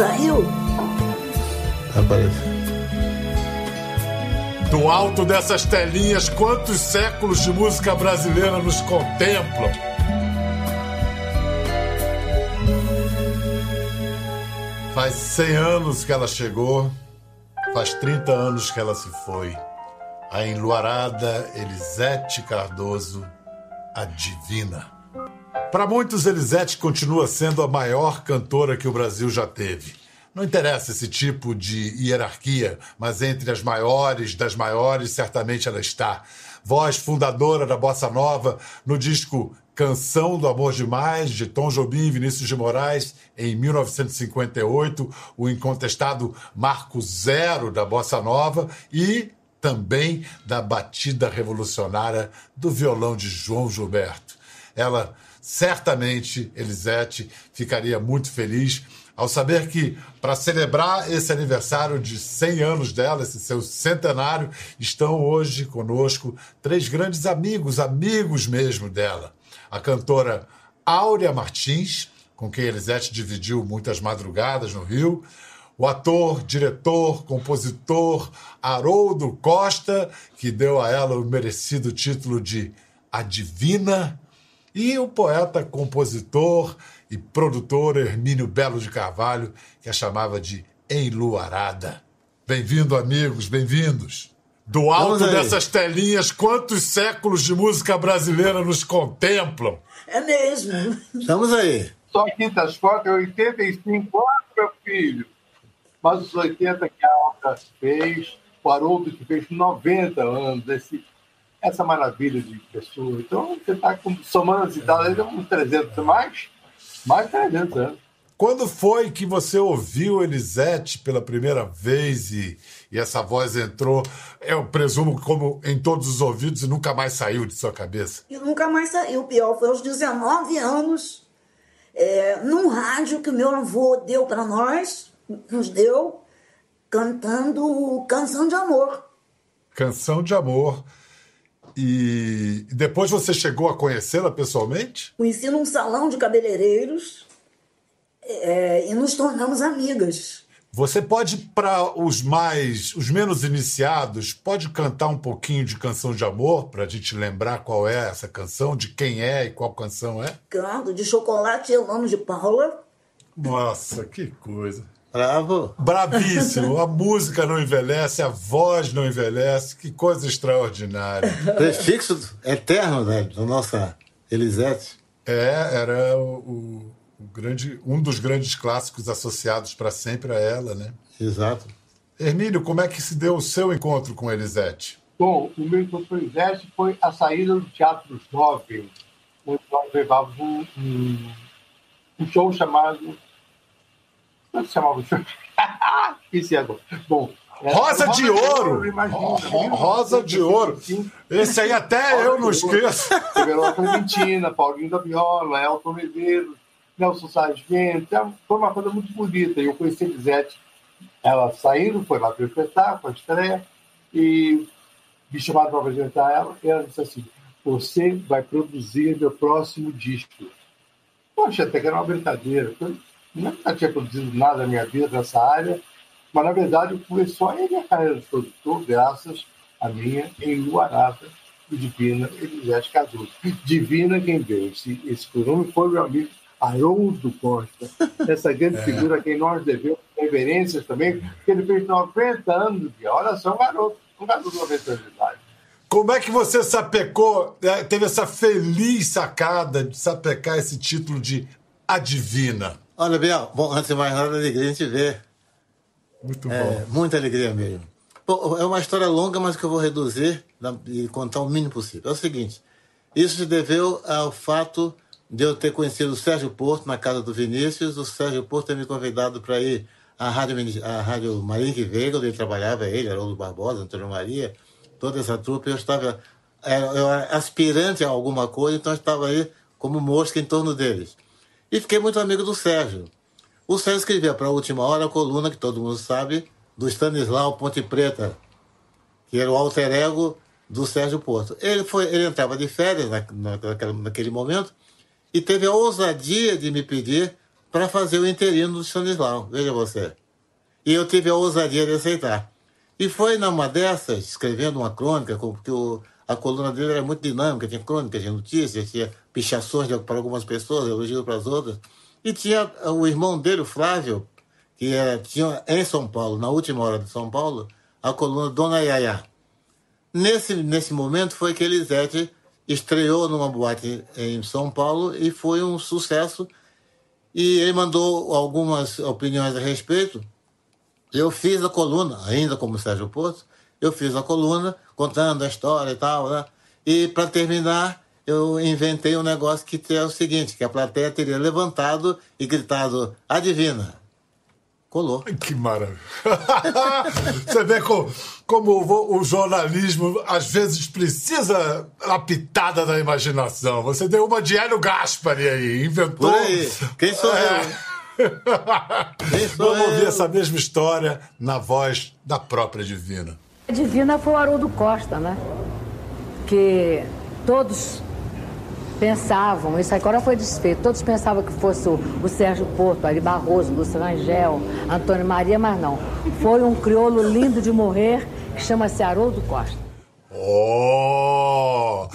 Saiu? Apareceu. Do alto dessas telinhas, quantos séculos de música brasileira nos contemplam? Faz 100 anos que ela chegou, faz 30 anos que ela se foi. A enluarada Elisete Cardoso, a divina. Para muitos, Elisete continua sendo a maior cantora que o Brasil já teve. Não interessa esse tipo de hierarquia, mas entre as maiores das maiores, certamente ela está. Voz fundadora da Bossa Nova no disco Canção do Amor Demais, de Tom Jobim e Vinícius de Moraes, em 1958, o incontestado Marco Zero da Bossa Nova e também da batida revolucionária do violão de João Gilberto. Ela, certamente, Elisete, ficaria muito feliz ao saber que, para celebrar esse aniversário de 100 anos dela, esse seu centenário, estão hoje conosco três grandes amigos, amigos mesmo dela. A cantora Áurea Martins, com quem Elisete dividiu muitas madrugadas no Rio, o ator, diretor, compositor Haroldo Costa, que deu a ela o merecido título de A Divina, e o poeta, compositor e produtor Hermínio Belo de Carvalho, que a chamava de Enluarada. Bem-vindo, amigos, bem-vindos. Do alto dessas telinhas, quantos séculos de música brasileira nos contemplam? É mesmo. Estamos aí. Só quintas fotos, 85 anos, meu filho. Mas os 80 que a Alta fez, o Haroldo que fez 90 anos, esse, essa maravilha de pessoa. Então, você está somando as idades, uns 300 mais, mais 300 anos. Quando foi que você ouviu Elisete pela primeira vez e, e essa voz entrou, eu presumo, como em todos os ouvidos e nunca mais saiu de sua cabeça? E nunca mais saiu. Pior, foi aos 19 anos, é, num rádio que o meu avô deu para nós, nos deu, cantando Canção de Amor. Canção de Amor. E depois você chegou a conhecê-la pessoalmente? Conheci num salão de cabeleireiros é, e nos tornamos amigas. Você pode, para os mais, os menos iniciados, pode cantar um pouquinho de canção de amor para a gente lembrar qual é essa canção, de quem é e qual canção é? Canto de Chocolate Eu Amo de Paula. Nossa, que coisa. Bravo. Bravíssimo. A música não envelhece, a voz não envelhece. Que coisa extraordinária. Prefixo eterno né, da nossa Elisete. É, era o, o o grande, um dos grandes clássicos associados para sempre a ela, né? Exato. Hermínio, como é que se deu o seu encontro com Elisete? Bom, o meu encontro com Elisete foi a saída do Teatro dos Nove, onde nós levávamos um, um show chamado... Como é que chamava o show? Esqueci agora. Bom, Rosa, Rosa de Ouro! Rosa de Ouro! Esse aí até eu não esqueço. Revelou Clementina, Paulinho da Viola, Elton Medeiros, Nelson Sargento, então, foi uma coisa muito bonita. Eu conheci a Elisete, ela saindo, foi lá para o espetáculo, a estreia, e me chamaram para apresentar ela, e ela disse assim, você vai produzir meu próximo disco. Poxa, até que era uma brincadeira. Eu nunca tinha produzido nada na minha vida nessa área, mas na verdade começou a minha carreira de produtor graças à minha enluarada e divina Elisete Cardoso. Divina quem veio. Esse, esse pronome foi meu amigo Haroldo Costa, essa grande é. figura a quem nós devemos reverências também, porque ele fez 90 anos de olha só, um garoto, um garoto de 90 anos de idade. Como é que você sapecou, é, teve essa feliz sacada de sapecar esse título de Adivina? Olha, Biel, bom, antes de mais nada, alegria a gente ver. Muito é, bom. Muita alegria mesmo. Bom, é uma história longa, mas que eu vou reduzir e contar o mínimo possível. É o seguinte, isso se deveu ao fato de eu ter conhecido o Sérgio Porto na casa do Vinícius, o Sérgio Porto ter me convidado para ir à Rádio, à Rádio Marinque Veiga, onde ele trabalhava, ele, Haroldo Barbosa, Antônio Maria, toda essa trupe. Eu estava eu era aspirante a alguma coisa, então eu estava aí como mosca em torno deles. E fiquei muito amigo do Sérgio. O Sérgio escrevia para a última hora a coluna, que todo mundo sabe, do Stanislau Ponte Preta, que era o alter ego do Sérgio Porto. Ele, foi, ele entrava de férias na, naquele, naquele momento e teve a ousadia de me pedir para fazer o interino do Stanislau, veja você. E eu tive a ousadia de aceitar. E foi numa dessas, escrevendo uma crônica, porque o, a coluna dele era muito dinâmica, tinha crônicas, tinha notícias, tinha pichações para algumas pessoas, elogios para as outras. E tinha o irmão dele, o Flávio, que era, tinha em São Paulo, na última hora de São Paulo, a coluna Dona Yaya. Nesse, nesse momento foi que Elisete estreou numa boate em São Paulo e foi um sucesso. E ele mandou algumas opiniões a respeito. Eu fiz a coluna, ainda como Sérgio Porto, eu fiz a coluna contando a história e tal, né? E para terminar, eu inventei um negócio que é o seguinte, que a plateia teria levantado e gritado, adivina. Colou. Que maravilha. Você vê como, como o, jornalismo às vezes precisa a pitada da imaginação. Você deu uma de Hélio Gaspari aí, inventou. Aí. Quem sou é. eu? Quem sou Vamos eu? ouvir essa mesma história na voz da própria Divina. A Divina foi o Haroldo Costa, né? Que todos pensavam, isso agora foi desfeito, todos pensavam que fosse o, o Sérgio Porto, Ari Barroso, Luciano Angel, Antônio Maria, mas não. Foi um crioulo lindo de morrer que chama-se Haroldo Costa. Oh!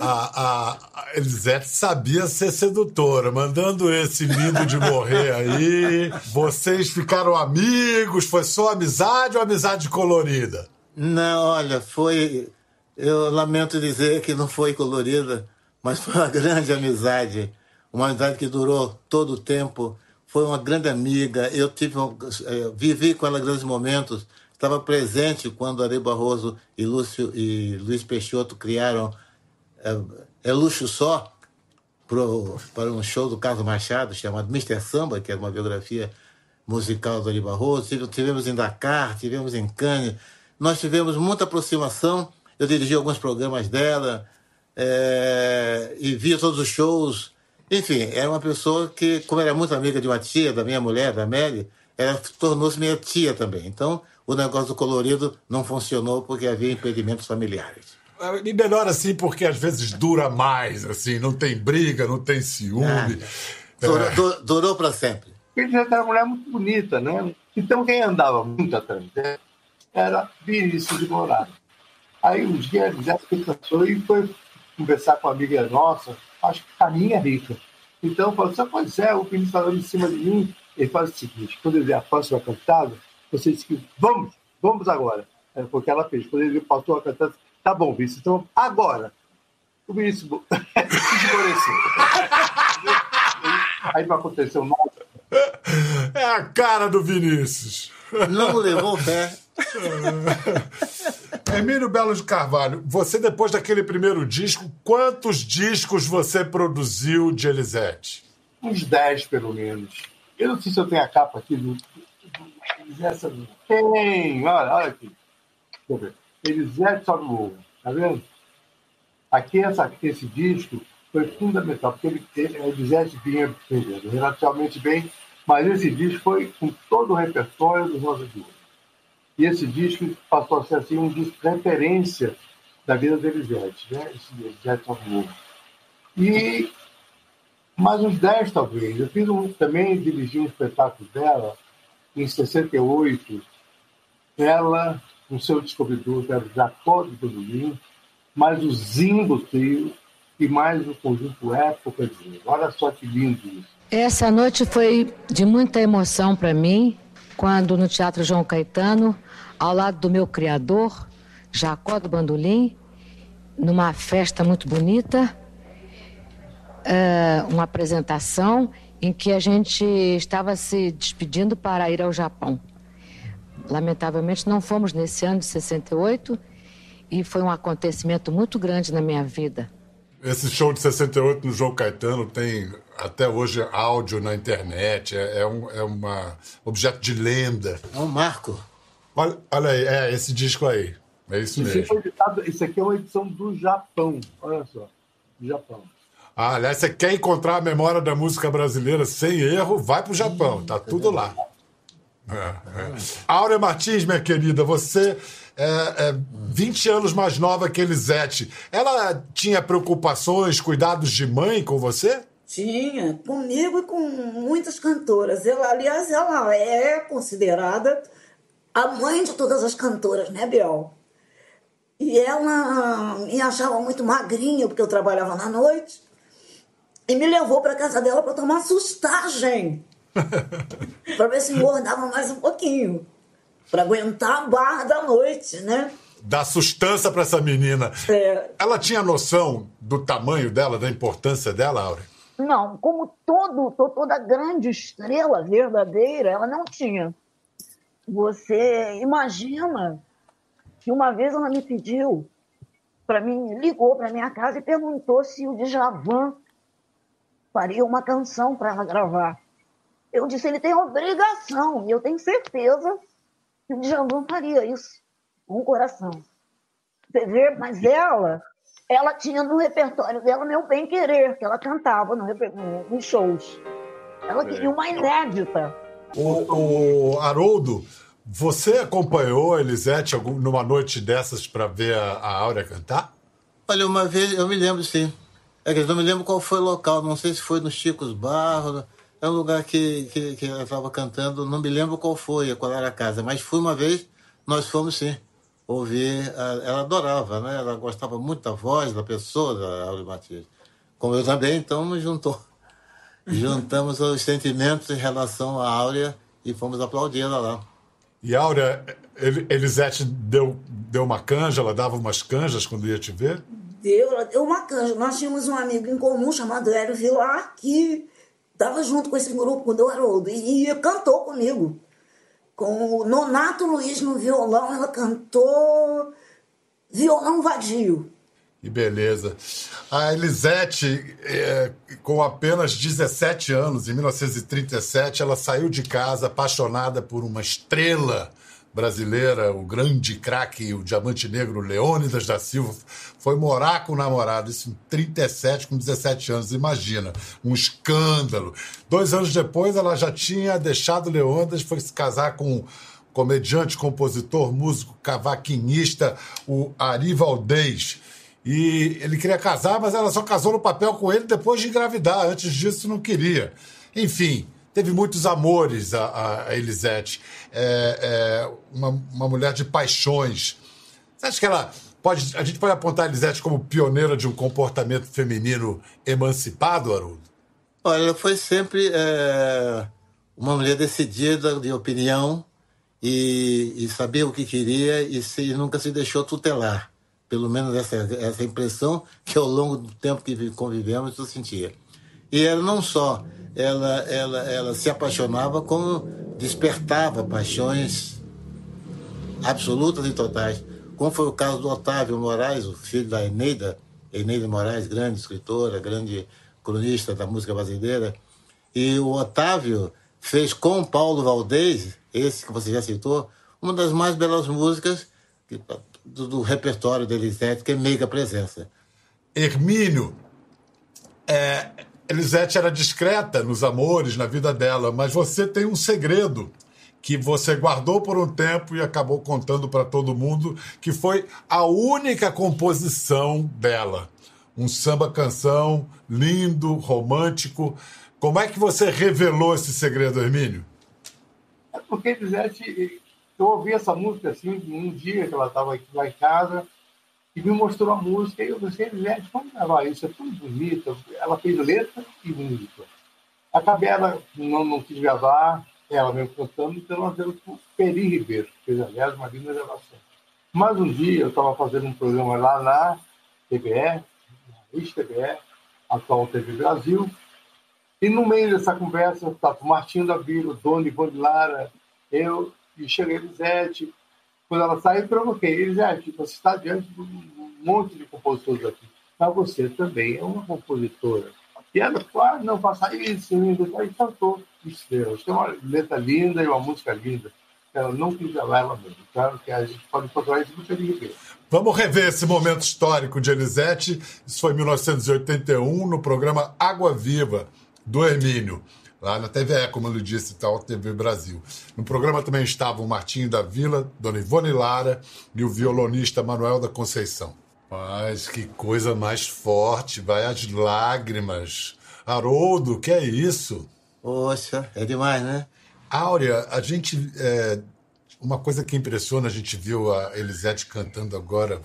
A, a, Elisete sabia ser sedutora, mandando esse lindo de morrer aí. Vocês ficaram amigos? Foi só amizade ou amizade colorida? Não, olha, foi. Eu lamento dizer que não foi colorida mas foi uma grande amizade, uma amizade que durou todo o tempo. Foi uma grande amiga. Eu tive, é, vivi com ela grandes momentos. Estava presente quando Ari Barroso e Lúcio e Luiz Peixoto criaram é, é Luxo Só pro, para um show do Carlos Machado chamado Mr. Samba, que era uma biografia musical do Ari Barroso. Tivemos em Dakar, tivemos em Cannes. Nós tivemos muita aproximação. Eu dirigi alguns programas dela é, e via todos os shows. Enfim, era uma pessoa que, como era muito amiga de uma tia, da minha mulher, da Mary, ela tornou-se minha tia também. Então, o negócio do colorido não funcionou porque havia impedimentos familiares. E melhor assim, porque às vezes dura mais, assim, não tem briga, não tem ciúme. Ah, durou, é. durou para sempre. Ele já era uma mulher muito bonita, né? Então quem andava muito atrás dela era Vinícius de Moraes. Aí um dia já se cansou e foi conversar com uma amiga nossa, acho que a minha é rica. Então, eu falo assim, pois é, o Vinícius está em cima de mim. Ele faz o seguinte, quando ele vê a próxima cantada, você diz que vamos, vamos agora. É porque ela fez. Quando ele viu a cantada, tá bom, Vinícius, então agora. O Vinícius esmoreceu. Aí não aconteceu nada. É a cara do Vinícius. Não levou fé. Emílio Belo de Carvalho, você depois daquele primeiro disco, quantos discos você produziu de Elisete? Uns 10, pelo menos. Eu não sei se eu tenho a capa aqui do. Essa... Tem, olha, olha aqui. Deixa eu ver. Elisete sobe o tá vendo? Aqui essa, esse disco foi fundamental, porque ele, ele, Elisete vinha relativamente bem, mas esse disco foi com todo o repertório do Rosa de Ouro. E esse disco passou a ser assim, um disco de referência da vida do Elisete, né? esse Elisete Novo. E mais uns 10, talvez. Eu fiz um, também dirigi um espetáculo dela em 68. Ela, com seu descobridor, que era o Jacó de Godolin, mais o Zimbo Trio e mais o conjunto Época de Olha só que lindo isso. Essa noite foi de muita emoção para mim, quando no Teatro João Caetano ao lado do meu criador, Jacó do Bandolim, numa festa muito bonita, uh, uma apresentação em que a gente estava se despedindo para ir ao Japão. Lamentavelmente não fomos nesse ano de 68 e foi um acontecimento muito grande na minha vida. Esse show de 68 no João Caetano tem até hoje áudio na internet, é, é um é uma objeto de lenda. É um marco. Olha, olha aí, é esse disco aí. É isso mesmo. Isso, editado, isso aqui é uma edição do Japão. Olha só. Do Japão. Ah, aliás, você quer encontrar a memória da música brasileira sem erro, vai pro Japão, tá tudo lá. É, é. Áurea Martins, minha querida, você é, é 20 anos mais nova que Elisete. Ela tinha preocupações, cuidados de mãe com você? Tinha, comigo e com muitas cantoras. Ela, aliás, ela é considerada a mãe de todas as cantoras, né, Biel? E ela me achava muito magrinha, porque eu trabalhava na noite, e me levou para casa dela para tomar sustagem. para ver se engordava mais um pouquinho. Para aguentar a barra da noite, né? Dar sustância para essa menina. É. Ela tinha noção do tamanho dela, da importância dela, Áurea? Não, como todo, toda grande estrela verdadeira, ela não tinha. Você imagina que uma vez ela me pediu para mim, ligou para minha casa e perguntou se o Djavan faria uma canção para ela gravar. Eu disse, ele tem obrigação, e eu tenho certeza que o Djavan faria isso, com o coração. Você vê, mas ela ela tinha no repertório dela Meu Bem Querer, que ela cantava no, nos shows. Ela é. queria uma inédita. O, o Haroldo, você acompanhou a Elisete algum, numa noite dessas para ver a, a Áurea cantar? Olha, uma vez, eu me lembro sim. É que eu não me lembro qual foi o local, não sei se foi no Chicos Barros, é um lugar que, que, que ela estava cantando, não me lembro qual foi, qual era a casa, mas foi uma vez, nós fomos sim ouvir. Ela adorava, né? Ela gostava muito da voz da pessoa, da Áurea Matias. Como eu também, então nos juntou. Juntamos os sentimentos em relação à Áurea e fomos aplaudi-la lá. E Áurea, Elisete deu, deu uma canja, ela dava umas canjas quando ia te ver? Deu, ela deu uma canja. Nós tínhamos um amigo em comum chamado Hélio Vilar, que estava junto com esse grupo, com o Haroldo, e cantou comigo com o Nonato Luiz no violão, ela cantou Violão Vadio. Que beleza. A Elisete, é, com apenas 17 anos, em 1937, ela saiu de casa apaixonada por uma estrela brasileira, o grande craque, o diamante negro Leônidas da Silva, foi morar com o namorado, isso em 37, com 17 anos, imagina, um escândalo. Dois anos depois, ela já tinha deixado Leônidas, foi se casar com comediante, compositor, músico, cavaquinista, o Ari Valdez. E ele queria casar, mas ela só casou no papel com ele depois de engravidar. Antes disso, não queria. Enfim, teve muitos amores a, a Elisete. É, é uma, uma mulher de paixões. Você acha que ela pode. A gente pode apontar a Elisete como pioneira de um comportamento feminino emancipado, Haroldo? Olha, ela foi sempre é, uma mulher decidida, de opinião, e, e sabia o que queria e, se, e nunca se deixou tutelar. Pelo menos essa, essa impressão que ao longo do tempo que convivemos eu sentia. E ela não só ela, ela, ela se apaixonava como despertava paixões absolutas e totais. Como foi o caso do Otávio Moraes, o filho da Eneida, Eneida Moraes, grande escritora, grande cronista da música brasileira. E o Otávio fez com Paulo Valdez, esse que você já citou, uma das mais belas músicas do, do repertório dele, que é Meiga Presença. Hermínio, é, Elisete era discreta nos amores, na vida dela, mas você tem um segredo que você guardou por um tempo e acabou contando para todo mundo, que foi a única composição dela. Um samba canção lindo, romântico. Como é que você revelou esse segredo, Hermínio? É porque Elisete, eu ouvi essa música assim, um dia que ela estava aqui lá em casa, e me mostrou a música. E eu pensei, gente, vamos isso, é tão bonita. Ela fez letra e música. Acabei ela, não, não quis gravar, ela mesmo cantando, então nós demos para o Peri Ribeiro, que fez, aliás, uma linda gravação. Mas um dia eu estava fazendo um programa lá na TBE, na ex-TBE, atual TV Brasil, e no meio dessa conversa estava o Martinho da Vila, o Dona Ivone Lara, eu, e cheguei Elisete, quando ela saiu, eu provoquei. Eles, ah, tipo, você está diante de um monte de compositores aqui. Mas você também é uma compositora. E ela ah, não, faça isso, isso. Aí cantou Estrelas. Tem uma letra linda e uma música linda. Ela não quis gravar ela mesmo. Claro que a gente pode encontrar isso no Felipe Vamos rever esse momento histórico de Elisete. Isso foi em 1981, no programa Água Viva, do Hermínio lá na TVE, como eu lhe disse, tal, TV Brasil. No programa também estavam o Martinho da Vila, Dona Ivone Lara e o violonista Manuel da Conceição. Mas que coisa mais forte, vai as lágrimas. Haroldo, que é isso? Poxa, é demais, né? Áurea, a gente. É, uma coisa que impressiona, a gente viu a Elisete cantando agora,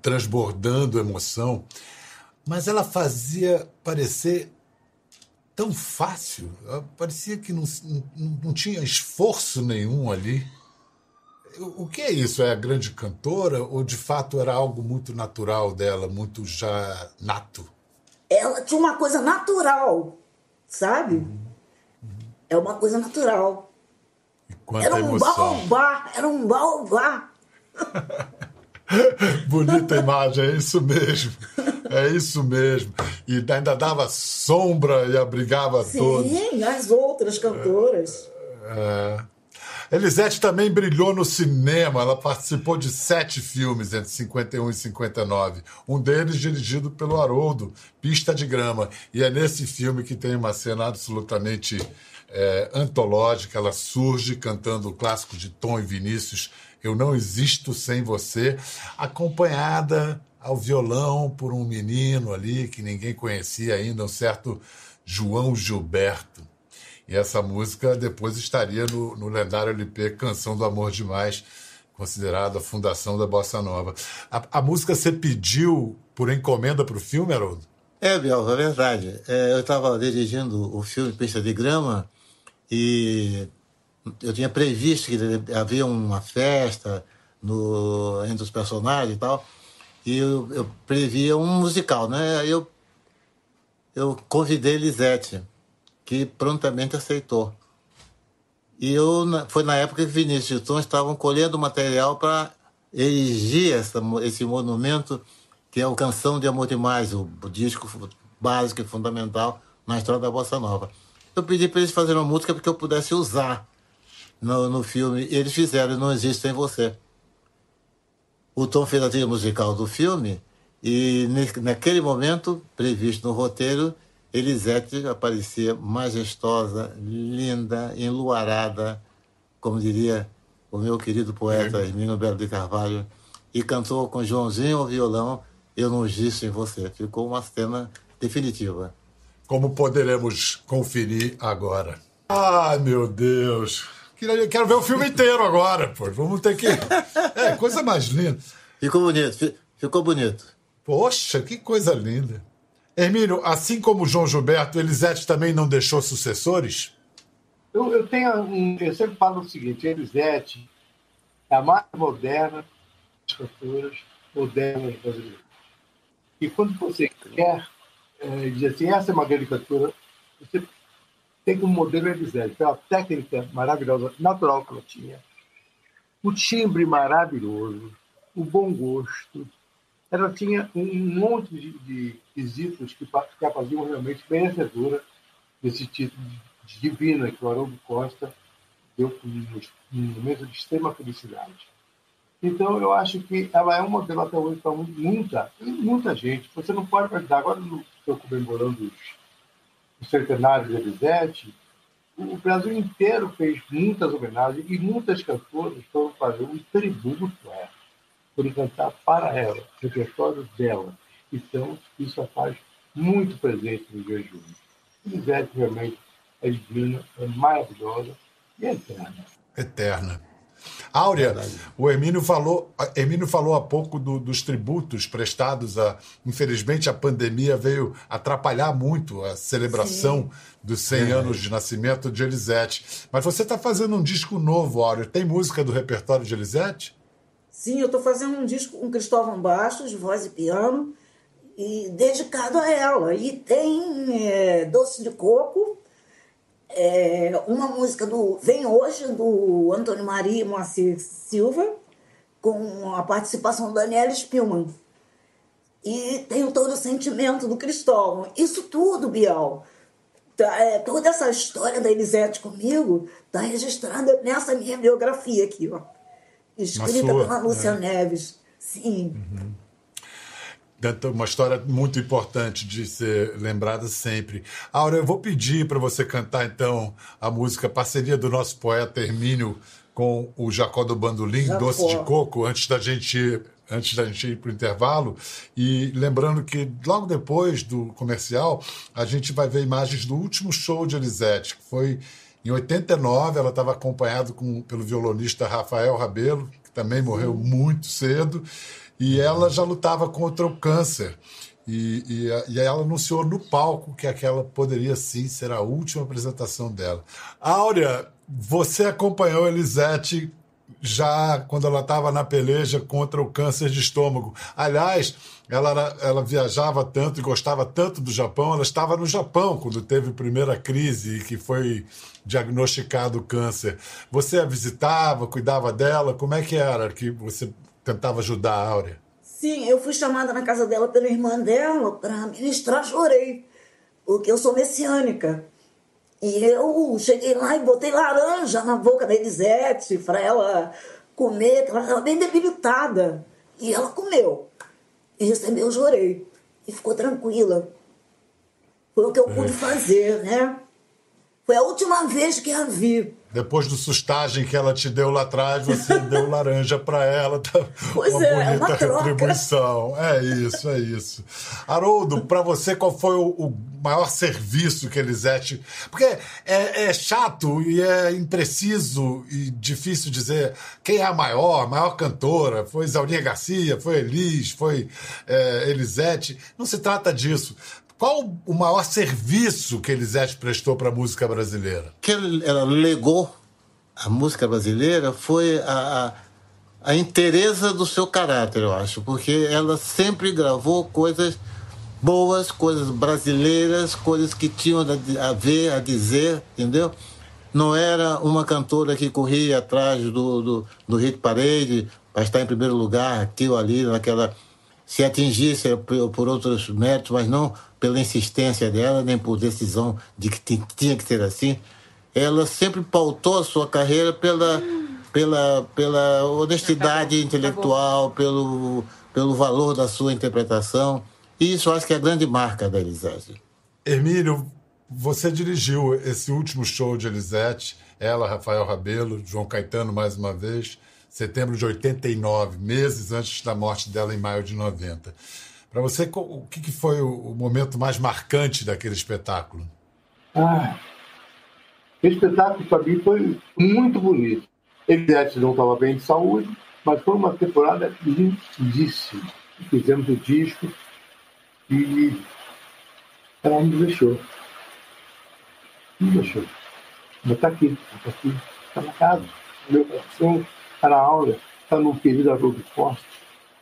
transbordando emoção, mas ela fazia parecer tão fácil, parecia que não, não, não tinha esforço nenhum ali. O que é isso? É a grande cantora ou de fato era algo muito natural dela, muito já nato? Ela tinha uma coisa natural, sabe? Uhum. É uma coisa natural. era um baobá, era um baobá. Bonita imagem, é isso mesmo. É isso mesmo. E ainda dava sombra e abrigava Sim, todos. Sim, as outras cantoras. É. Elisete também brilhou no cinema. Ela participou de sete filmes entre 51 e 59. Um deles dirigido pelo Haroldo, Pista de Grama. E é nesse filme que tem uma cena absolutamente é, antológica. Ela surge cantando o clássico de Tom e Vinícius, Eu Não Existo Sem Você, acompanhada ao violão por um menino ali que ninguém conhecia ainda, um certo João Gilberto. E essa música depois estaria no, no lendário LP Canção do Amor Demais, considerada a fundação da Bossa Nova. A, a música você pediu por encomenda para o filme, Haroldo? É, Biel, é verdade. É, eu estava dirigindo o filme Pista de Grama e eu tinha previsto que havia uma festa no, entre os personagens e tal, e eu, eu previa um musical, né? Aí eu, eu convidei Lisete que prontamente aceitou. E eu, foi na época que Vinícius e Tom estavam colhendo material para erigir essa, esse monumento que é o Canção de Amor Demais, o, o disco básico e fundamental na história da Bossa Nova. Eu pedi para eles fazerem uma música porque eu pudesse usar no, no filme. E eles fizeram Não Existe Sem Você. O Tom fez a trilha musical do filme e naquele momento, previsto no roteiro, Elisete aparecia majestosa, linda, enluarada, como diria o meu querido poeta uhum. Hermínio Belo de Carvalho, e cantou com Joãozinho ao violão Eu Não Gisto em Você. Ficou uma cena definitiva. Como poderemos conferir agora. Ai, meu Deus! Quero ver o filme inteiro agora, pô. Vamos ter que. É, coisa mais linda. Ficou bonito, ficou bonito. Poxa, que coisa linda. Hermínio, assim como João Gilberto, Elisete também não deixou sucessores? Eu, eu tenho um, eu sempre falo o seguinte, Elisete é a mais moderna das cantoras modernas brasileiras. E quando você quer é, dizer assim, essa é uma grande cantora, você tem como modelo Elisete, pela técnica maravilhosa, natural que ela tinha, o timbre maravilhoso, o bom gosto, ela tinha um monte de, de quesitos que, a faziam realmente merecedora desse título de divina que o Haroldo Costa deu num momento de extrema felicidade. Então, eu acho que ela é um modelo até hoje para muita, muita gente. Você não pode imaginar, agora estou comemorando os, os centenários de Elisete, o Brasil inteiro fez muitas homenagens e muitas cantoras foram fazer um tributo a ela por cantar para ela, o repertório dela. Então, isso a faz muito presente no dia de hoje. Elisete realmente é divina, é maravilhosa e é eterna. Eterna. Áurea, o Hermínio falou, Hermínio falou há pouco do, dos tributos prestados a. Infelizmente, a pandemia veio atrapalhar muito a celebração Sim. dos 100 é. anos de nascimento de Elisete. Mas você está fazendo um disco novo, Áurea. Tem música do repertório de Elisete? Sim, eu estou fazendo um disco com Cristóvão Bastos, voz e piano, e dedicado a ela. E tem é, Doce de Coco, é, uma música do Vem Hoje, do Antônio Maria Moacir Silva, com a participação do Daniel Spielmann. E tem todo o sentimento do Cristóvão. Isso tudo, Bial, tá, é, toda essa história da Elisete comigo está registrada nessa minha biografia aqui, ó escrita pela Lúcia é. Neves. Sim. Uhum. Uma história muito importante de ser lembrada sempre. Aura, eu vou pedir para você cantar então a música parceria do nosso poeta Hermínio com o Jacó do Bandolim, Jacó. Doce de Coco, antes da gente antes da gente ir para o intervalo. E lembrando que logo depois do comercial, a gente vai ver imagens do último show de Elisete, que foi em 89. Ela estava acompanhada com, pelo violonista Rafael Rabelo, que também morreu muito cedo. E ela já lutava contra o câncer. E, e, e, ela anunciou no palco que aquela poderia sim ser a última apresentação dela. Áurea, você acompanhou Elisete já quando ela estava na peleja contra o câncer de estômago. Aliás, ela, era, ela viajava tanto e gostava tanto do Japão, ela estava no Japão quando teve a primeira crise e que foi diagnosticado o câncer. Você a visitava, cuidava dela? Como é que era que você tentava ajudar a Áurea? Sim, eu fui chamada na casa dela pela irmã dela para ministrar, chorei, porque eu sou messiânica. E eu cheguei lá e botei laranja na boca da Elisete para ela comer, ela estava bem debilitada. E ela comeu. E recebeu, chorei. E ficou tranquila. Foi o que eu pude é. fazer, né? Foi a última vez que a vi. Depois do sustagem que ela te deu lá atrás, você deu laranja para ela. Tá pois uma é, bonita uma retribuição. É isso, é isso. Haroldo, para você, qual foi o, o, maior serviço que Elisete. Porque é, é, chato e é impreciso e difícil dizer quem é a maior, a maior cantora. Foi Zaurinha Garcia, foi Elis, foi é, Elisete. Não se trata disso. Qual o maior serviço que Elisete prestou para a música brasileira? Que ela legou à música brasileira foi a, a, a inteireza do seu caráter, eu acho, porque ela sempre gravou coisas boas, coisas brasileiras, coisas que tinham a ver, a dizer, entendeu? Não era uma cantora que corria atrás do, do, do hit parade para estar em primeiro lugar, aqui ou ali, naquela. Se atingisse por, outros méritos, mas não pela insistência dela, nem por decisão de que tinha que ser assim. Ela sempre pautou a sua carreira pela, pela, pela honestidade acabou, intelectual, acabou. Pelo, pelo valor da sua interpretação. E isso acho que é a grande marca da Elisete. Hermílio, você dirigiu esse último show de Elisete, ela, Rafael Rabelo, João Caetano mais uma vez, setembro de 89, meses antes da morte dela em maio de 90. Para você, o que foi o momento mais marcante daquele espetáculo? Ah, esse espetáculo para mim foi muito bonito. Evidente não estava bem de saúde, mas foi uma temporada lindíssima. Fizemos o disco e ela não deixou. Não deixou. Mas está aqui, está aqui, está na casa, meu coração, está na aula, está no querido Haroldo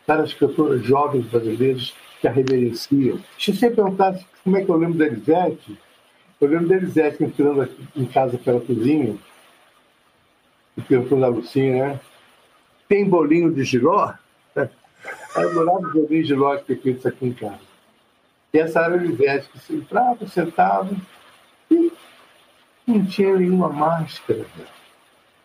Costa várias cantoras jovens brasileiras que a reverenciam. Eu sempre perguntar como é que eu lembro da Elisete. Eu lembro da Elisete entrando em casa pela cozinha e perguntou da Lucinha, né? Tem bolinho de giló? Eu adorava o bolinho de giló que tem feito aqui em casa. E essa era a Elisete que se entrava, sentava e não tinha nenhuma máscara.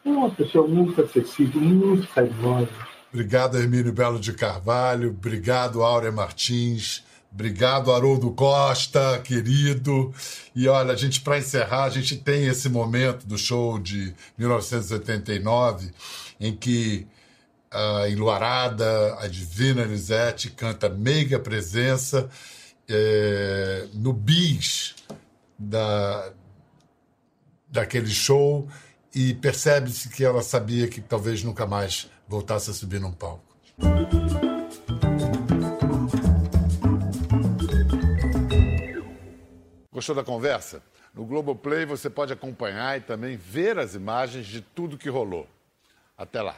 Uma pessoa muito acessível, muito carinhosa Obrigado, Hermínio Belo de Carvalho. Obrigado, Áurea Martins. Obrigado, Haroldo Costa, querido. E olha, a gente, para encerrar, a gente tem esse momento do show de 1989, em que a Enluarada, a Divina Elisete, canta Meiga Presença é, no bis da, daquele show e percebe-se que ela sabia que talvez nunca mais voltasse a subir num palco. Gostou da conversa? No Globoplay você pode acompanhar e também ver as imagens de tudo que rolou. Até lá!